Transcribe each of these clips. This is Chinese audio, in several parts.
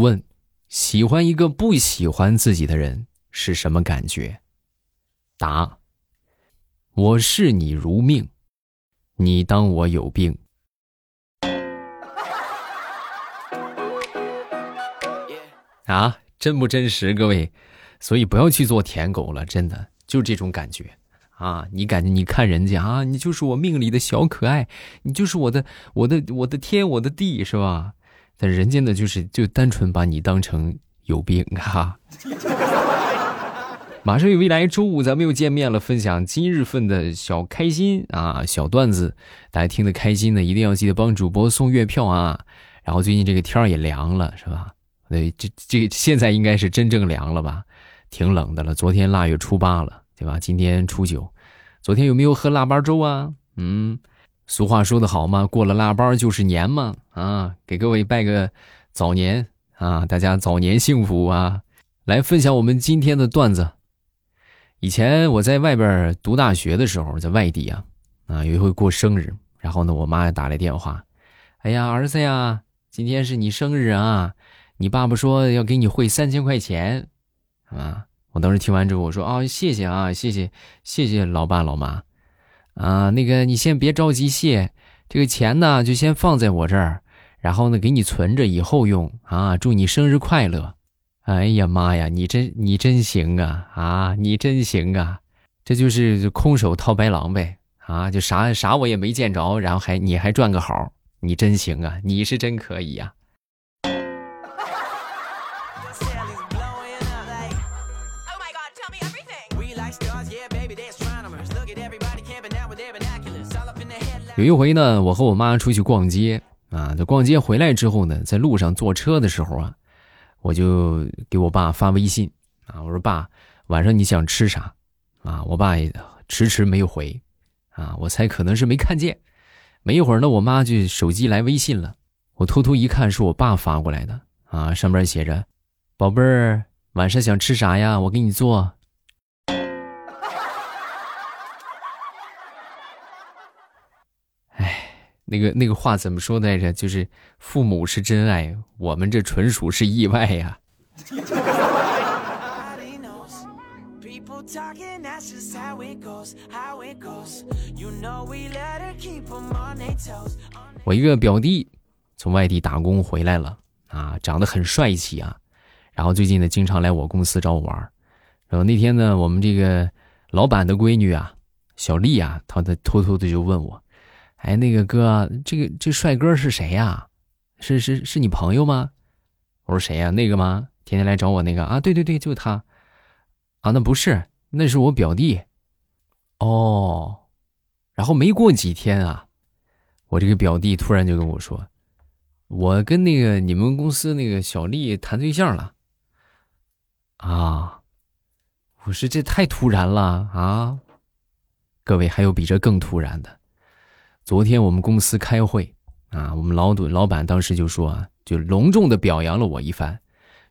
问：喜欢一个不喜欢自己的人是什么感觉？答：我视你如命，你当我有病。啊，真不真实，各位？所以不要去做舔狗了，真的就这种感觉啊！你感觉你看人家啊，你就是我命里的小可爱，你就是我的我的我的天我的地，是吧？但人家呢，就是就单纯把你当成有病哈。马上有未来周五，咱们又见面了，分享今日份的小开心啊，小段子，大家听得开心的，一定要记得帮主播送月票啊。然后最近这个天儿也凉了，是吧？对，这这现在应该是真正凉了吧？挺冷的了。昨天腊月初八了，对吧？今天初九，昨天有没有喝腊八粥啊？嗯。俗话说得好嘛，过了腊八就是年嘛，啊，给各位拜个早年啊，大家早年幸福啊！来分享我们今天的段子。以前我在外边读大学的时候，在外地啊，啊，有一回过生日，然后呢，我妈打来电话，哎呀，儿子呀，今天是你生日啊，你爸爸说要给你汇三千块钱，啊，我当时听完之后，我说啊，谢谢啊，谢谢谢谢老爸老妈。啊，那个你先别着急谢，这个钱呢就先放在我这儿，然后呢给你存着以后用啊。祝你生日快乐！哎呀妈呀，你真你真行啊啊，你真行啊！这就是空手套白狼呗啊，就啥啥我也没见着，然后还你还赚个好，你真行啊，你是真可以呀。有一回呢，我和我妈出去逛街啊，在逛街回来之后呢，在路上坐车的时候啊，我就给我爸发微信啊，我说爸，晚上你想吃啥？啊，我爸也迟迟没有回，啊，我猜可能是没看见。没一会儿呢，我妈就手机来微信了，我偷偷一看，是我爸发过来的啊，上面写着：“宝贝儿，晚上想吃啥呀？我给你做。”那个那个话怎么说来着？就是父母是真爱，我们这纯属是意外呀。我一个表弟从外地打工回来了啊，长得很帅气啊，然后最近呢经常来我公司找我玩然后那天呢，我们这个老板的闺女啊，小丽啊，她她偷偷的就问我。哎，那个哥，这个这帅哥是谁呀？是是是你朋友吗？我说谁呀？那个吗？天天来找我那个啊？对对对，就他。啊，那不是，那是我表弟。哦，然后没过几天啊，我这个表弟突然就跟我说，我跟那个你们公司那个小丽谈对象了。啊，我说这太突然了啊！各位，还有比这更突然的。昨天我们公司开会，啊，我们老董老板当时就说啊，就隆重的表扬了我一番，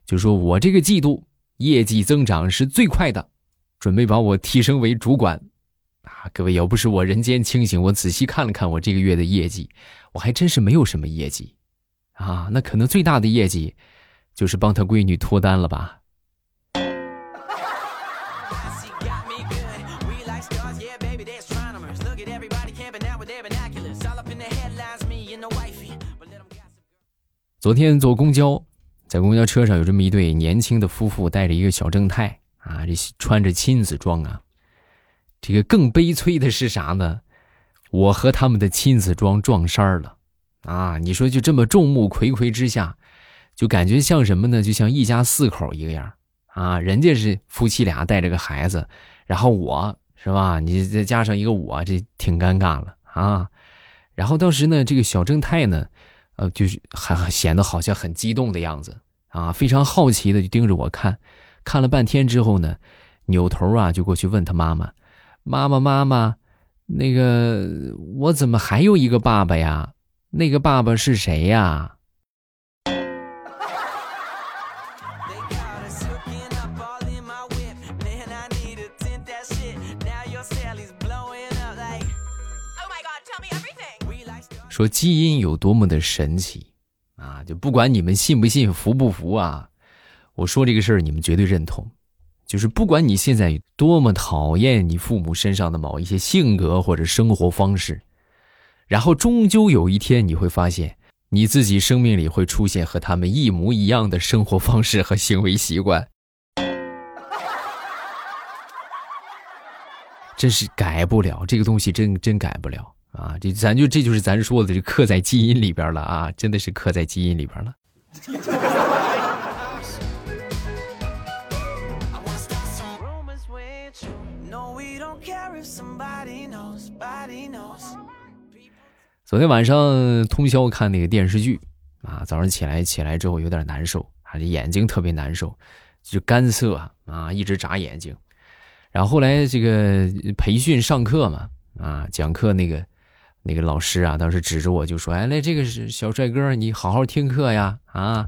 就说我这个季度业绩增长是最快的，准备把我提升为主管，啊，各位要不是我人间清醒，我仔细看了看我这个月的业绩，我还真是没有什么业绩，啊，那可能最大的业绩，就是帮他闺女脱单了吧。昨天坐公交，在公交车上有这么一对年轻的夫妇，带着一个小正太啊，这穿着亲子装啊。这个更悲催的是啥呢？我和他们的亲子装撞衫了啊！你说就这么众目睽睽之下，就感觉像什么呢？就像一家四口一个样啊！人家是夫妻俩带着个孩子，然后我是吧？你再加上一个我，这挺尴尬了啊！然后当时呢，这个小正太呢。呃，就是还显得好像很激动的样子啊，非常好奇的就盯着我看，看了半天之后呢，扭头啊就过去问他妈妈：“妈妈妈妈，那个我怎么还有一个爸爸呀？那个爸爸是谁呀？”说基因有多么的神奇啊！就不管你们信不信、服不服啊，我说这个事儿你们绝对认同。就是不管你现在多么讨厌你父母身上的某一些性格或者生活方式，然后终究有一天你会发现，你自己生命里会出现和他们一模一样的生活方式和行为习惯，真是改不了这个东西，真真改不了啊！这咱就这就是咱说的，这刻在基因里边了啊，真的是刻在基因里边了。昨天晚上通宵看那个电视剧，啊，早上起来起来之后有点难受，啊，这眼睛特别难受，就干涩啊，一直眨眼睛。然后后来这个培训上课嘛，啊，讲课那个那个老师啊，当时指着我就说：“哎，那这个是小帅哥，你好好听课呀，啊，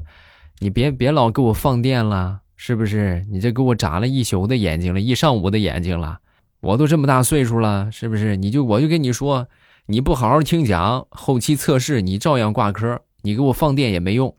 你别别老给我放电了，是不是？你这给我眨了一宿的眼睛了，一上午的眼睛了，我都这么大岁数了，是不是？你就我就跟你说。”你不好好听讲，后期测试你照样挂科。你给我放电也没用。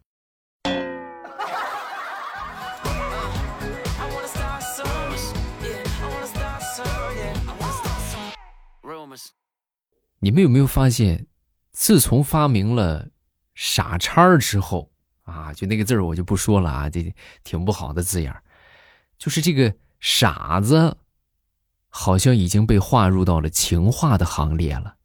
你们有没有发现，自从发明了“傻叉”之后啊，就那个字儿我就不说了啊，这挺不好的字眼儿，就是这个“傻子”，好像已经被划入到了情话的行列了。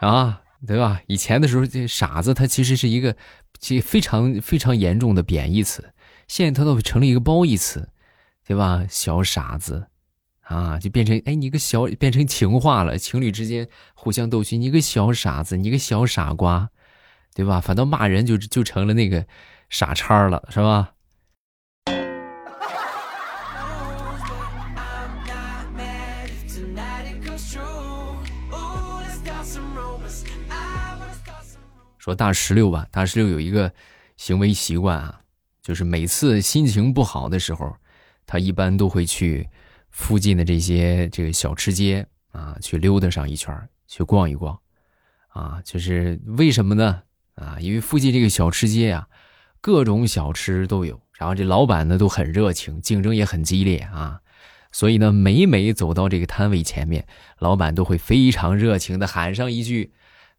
啊，对吧？以前的时候，这傻子他其实是一个，这非常非常严重的贬义词。现在他都成了一个褒义词，对吧？小傻子，啊，就变成哎，你个小变成情话了。情侣之间互相逗趣，你个小傻子，你个小傻瓜，对吧？反倒骂人就就成了那个傻叉了，是吧？说大石榴吧，大石榴有一个行为习惯啊，就是每次心情不好的时候，他一般都会去附近的这些这个小吃街啊，去溜达上一圈，去逛一逛，啊，就是为什么呢？啊，因为附近这个小吃街啊，各种小吃都有，然后这老板呢都很热情，竞争也很激烈啊，所以呢，每每走到这个摊位前面，老板都会非常热情的喊上一句：“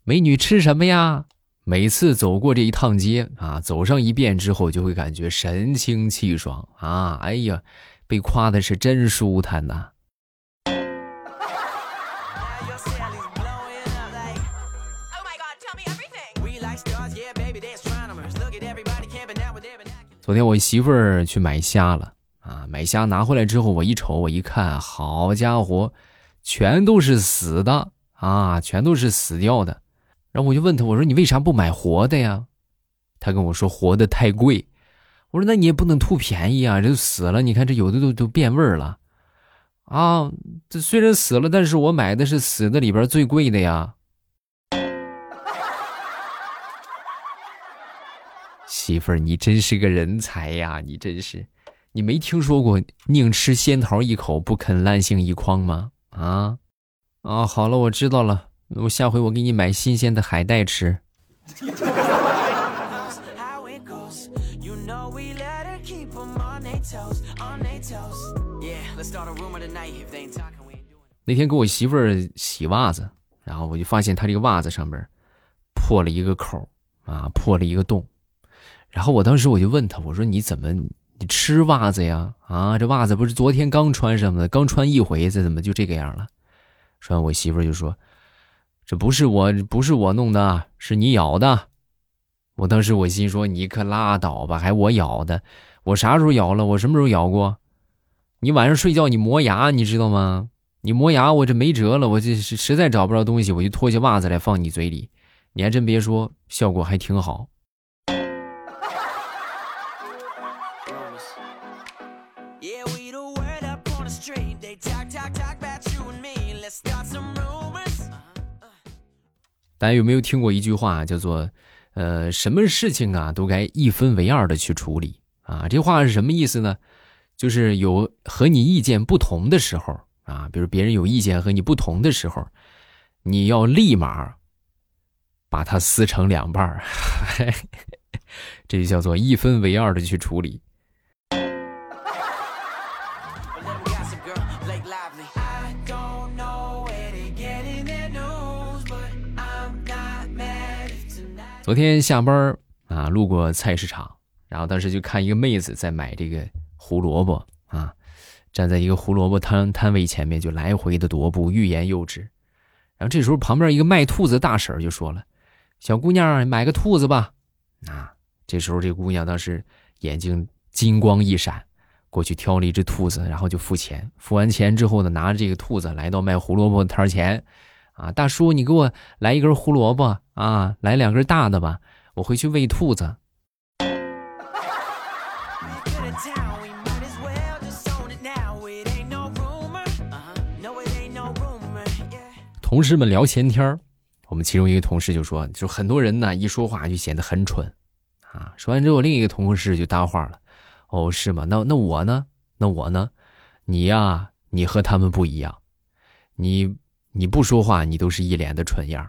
美女吃什么呀？”每次走过这一趟街啊，走上一遍之后，就会感觉神清气爽啊！哎呀，被夸的是真舒坦呐。昨天我媳妇儿去买虾了啊，买虾拿回来之后，我一瞅，我一看，好家伙，全都是死的啊，全都是死掉的。然后我就问他，我说你为啥不买活的呀？他跟我说活的太贵。我说那你也不能图便宜啊，这都死了，你看这有的都都变味儿了，啊，这虽然死了，但是我买的是死的里边最贵的呀。媳妇儿，你真是个人才呀，你真是，你没听说过宁吃仙桃一口，不肯烂杏一筐吗？啊，啊，好了，我知道了。我下回我给你买新鲜的海带吃。那天给我媳妇儿洗袜子，然后我就发现她这个袜子上面破了一个口啊，破了一个洞。然后我当时我就问她，我说你怎么你吃袜子呀？啊，这袜子不是昨天刚穿上的，刚穿一回，这怎么就这个样了？说完，我媳妇儿就说。这不是我，不是我弄的，是你咬的。我当时我心说，你可拉倒吧，还我咬的？我啥时候咬了？我什么时候咬过？你晚上睡觉你磨牙，你知道吗？你磨牙，我这没辙了，我这是实在找不着东西，我就脱下袜子来放你嘴里。你还真别说，效果还挺好。大家有没有听过一句话，叫做“呃，什么事情啊都该一分为二的去处理啊？”这话是什么意思呢？就是有和你意见不同的时候啊，比如别人有意见和你不同的时候，你要立马把它撕成两半儿，这就叫做一分为二的去处理。昨天下班啊，路过菜市场，然后当时就看一个妹子在买这个胡萝卜啊，站在一个胡萝卜摊摊位前面就来回的踱步，欲言又止。然后这时候旁边一个卖兔子的大婶就说了：“小姑娘，买个兔子吧。”啊，这时候这姑娘当时眼睛金光一闪，过去挑了一只兔子，然后就付钱。付完钱之后呢，拿着这个兔子来到卖胡萝卜摊前。啊，大叔，你给我来一根胡萝卜啊，来两根大的吧，我回去喂兔子。同事们聊闲天儿我们其中一个同事就说，就很多人呢一说话就显得很蠢，啊，说完之后，另一个同事就搭话了，哦，是吗？那那我呢？那我呢？你呀，你和他们不一样，你。你不说话，你都是一脸的蠢样。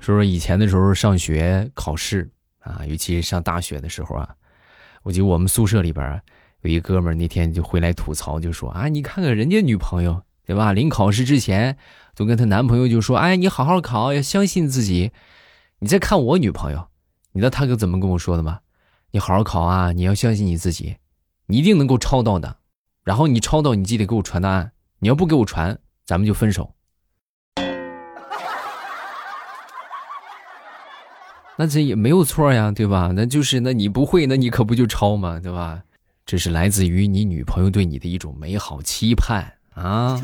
说说以前的时候上学考试啊，尤其是上大学的时候啊，我记得我们宿舍里边有一哥们那天就回来吐槽，就说啊，你看看人家女朋友对吧？临考试之前都跟她男朋友就说，哎，你好好考，要相信自己。你再看我女朋友，你知道他可怎么跟我说的吗？你好好考啊，你要相信你自己，你一定能够抄到的。然后你抄到，你记得给我传答案。你要不给我传，咱们就分手。那这也没有错呀，对吧？那就是那你不会，那你可不就抄吗？对吧？这是来自于你女朋友对你的一种美好期盼啊。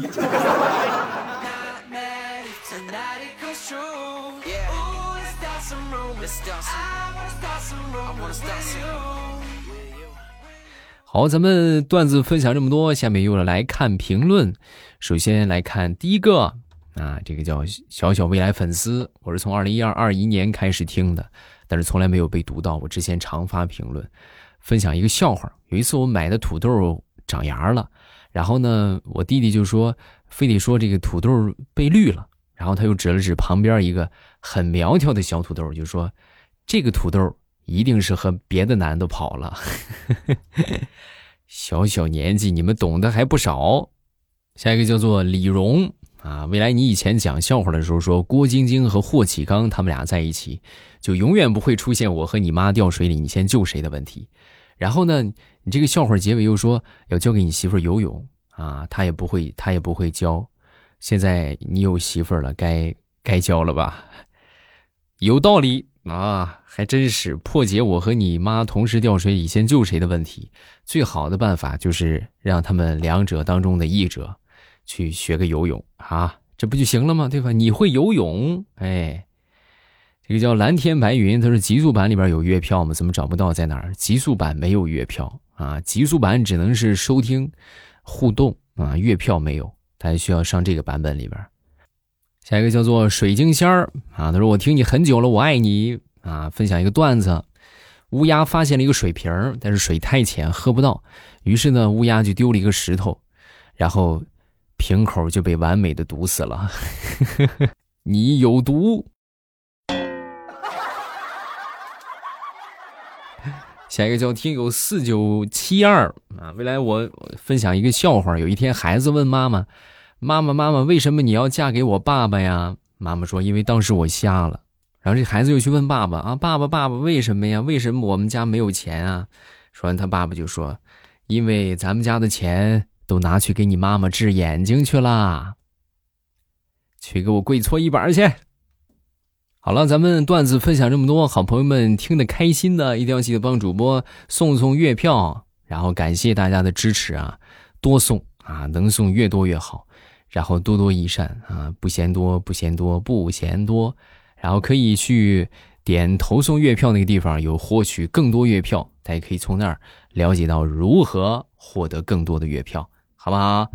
好，咱们段子分享这么多，下面又来看评论。首先来看第一个啊，这个叫小小未来粉丝，我是从二零一二二一年开始听的，但是从来没有被读到。我之前常发评论，分享一个笑话。有一次我买的土豆长芽了，然后呢，我弟弟就说，非得说这个土豆被绿了，然后他又指了指旁边一个很苗条的小土豆，就说。这个土豆一定是和别的男的跑了。小小年纪，你们懂得还不少。下一个叫做李荣啊，未来你以前讲笑话的时候说郭晶晶和霍启刚他们俩在一起，就永远不会出现我和你妈掉水里你先救谁的问题。然后呢，你这个笑话结尾又说要教给你媳妇游泳啊，他也不会，他也不会教。现在你有媳妇了，该该教了吧？有道理。啊，还真是破解我和你妈同时掉水里先救谁的问题，最好的办法就是让他们两者当中的一者去学个游泳啊，这不就行了吗？对吧？你会游泳，哎，这个叫蓝天白云，他说极速版里边有月票吗？怎么找不到？在哪儿？极速版没有月票啊，极速版只能是收听互动啊，月票没有，大家需要上这个版本里边。下一个叫做水晶仙儿啊，他说我听你很久了，我爱你啊。分享一个段子：乌鸦发现了一个水瓶，但是水太浅，喝不到。于是呢，乌鸦就丢了一个石头，然后瓶口就被完美的堵死了。你有毒。下一个叫听友四九七二啊，未来我分享一个笑话：有一天，孩子问妈妈。妈妈，妈妈，为什么你要嫁给我爸爸呀？妈妈说：“因为当时我瞎了。”然后这孩子又去问爸爸：“啊，爸爸，爸爸，为什么呀？为什么我们家没有钱啊？”说完，他爸爸就说：“因为咱们家的钱都拿去给你妈妈治眼睛去了，去给我跪搓衣板去。”好了，咱们段子分享这么多，好朋友们听得开心的，一定要记得帮主播送送月票，然后感谢大家的支持啊，多送啊，能送越多越好。然后多多益善啊，不嫌多，不嫌多，不嫌多。然后可以去点投送月票那个地方，有获取更多月票，大家可以从那儿了解到如何获得更多的月票，好不好？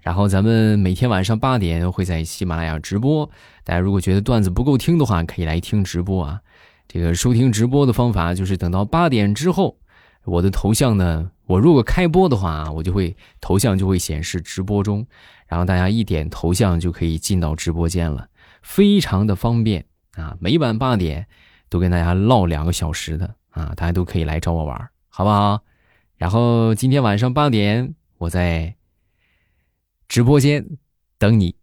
然后咱们每天晚上八点会在喜马拉雅直播，大家如果觉得段子不够听的话，可以来听直播啊。这个收听直播的方法就是等到八点之后，我的头像呢，我如果开播的话，我就会头像就会显示直播中，然后大家一点头像就可以进到直播间了，非常的方便啊！每晚八点都跟大家唠两个小时的啊，大家都可以来找我玩，好不好？然后今天晚上八点我在直播间等你。